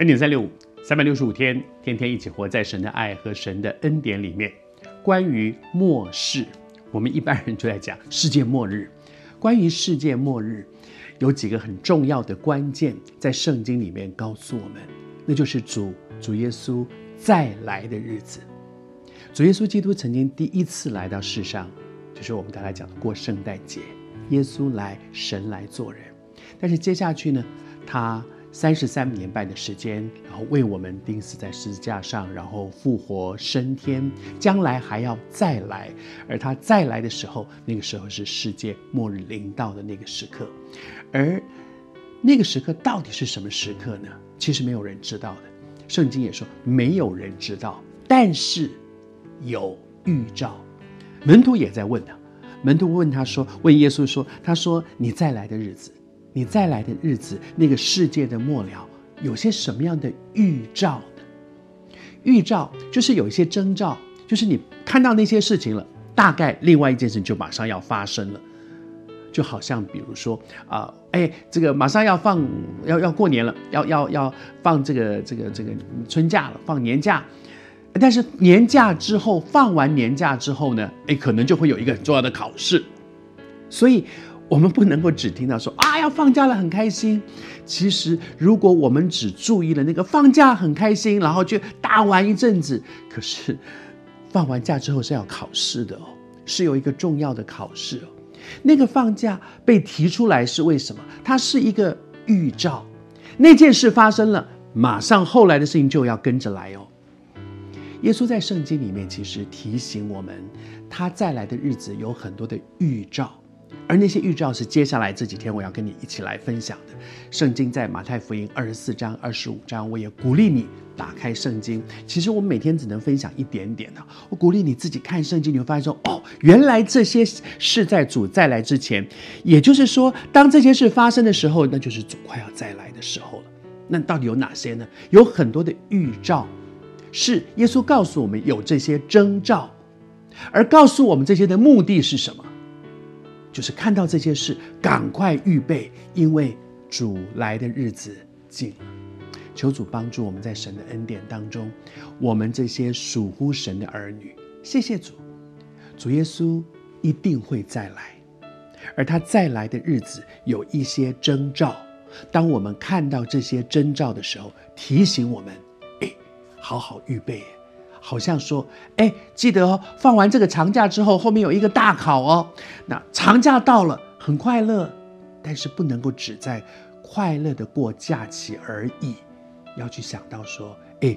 恩典三六五，三百六十五天，天天一起活在神的爱和神的恩典里面。关于末世，我们一般人就在讲世界末日。关于世界末日，有几个很重要的关键，在圣经里面告诉我们，那就是主主耶稣再来的日子。主耶稣基督曾经第一次来到世上，就是我们刚才讲的过圣诞节，耶稣来，神来做人。但是接下去呢，他。三十三年半的时间，然后为我们钉死在十字架上，然后复活升天，将来还要再来。而他再来的时候，那个时候是世界末日临到的那个时刻。而那个时刻到底是什么时刻呢？其实没有人知道的。圣经也说没有人知道，但是有预兆。门徒也在问他，门徒问他说：“问耶稣说，他说你再来的日子。”你再来的日子，那个世界的末了，有些什么样的预兆呢？预兆就是有一些征兆，就是你看到那些事情了，大概另外一件事情就马上要发生了。就好像比如说啊，哎，这个马上要放要要过年了，要要要放这个这个这个春假了，放年假。但是年假之后，放完年假之后呢，哎，可能就会有一个很重要的考试，所以。我们不能够只听到说啊，要放假了很开心。其实，如果我们只注意了那个放假很开心，然后就大玩一阵子，可是放完假之后是要考试的哦，是有一个重要的考试哦。那个放假被提出来是为什么？它是一个预兆，那件事发生了，马上后来的事情就要跟着来哦。耶稣在圣经里面其实提醒我们，他再来的日子有很多的预兆。而那些预兆是接下来这几天我要跟你一起来分享的。圣经在马太福音二十四章、二十五章，我也鼓励你打开圣经。其实我们每天只能分享一点点的，我鼓励你自己看圣经，你会发现说：哦，原来这些事在主再来之前，也就是说，当这些事发生的时候，那就是主快要再来的时候了。那到底有哪些呢？有很多的预兆，是耶稣告诉我们有这些征兆，而告诉我们这些的目的是什么？就是看到这些事，赶快预备，因为主来的日子近了。求主帮助我们在神的恩典当中，我们这些属乎神的儿女，谢谢主，主耶稣一定会再来，而他再来的日子有一些征兆。当我们看到这些征兆的时候，提醒我们，哎，好好预备。好像说，哎，记得哦，放完这个长假之后，后面有一个大考哦。那长假到了，很快乐，但是不能够只在快乐的过假期而已，要去想到说，哎，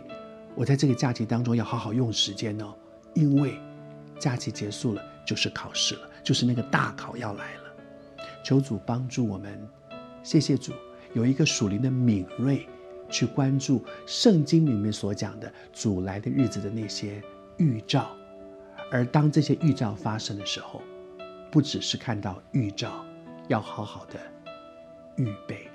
我在这个假期当中要好好用时间哦，因为假期结束了就是考试了，就是那个大考要来了。求主帮助我们，谢谢主，有一个属灵的敏锐。去关注圣经里面所讲的主来的日子的那些预兆，而当这些预兆发生的时候，不只是看到预兆，要好好的预备。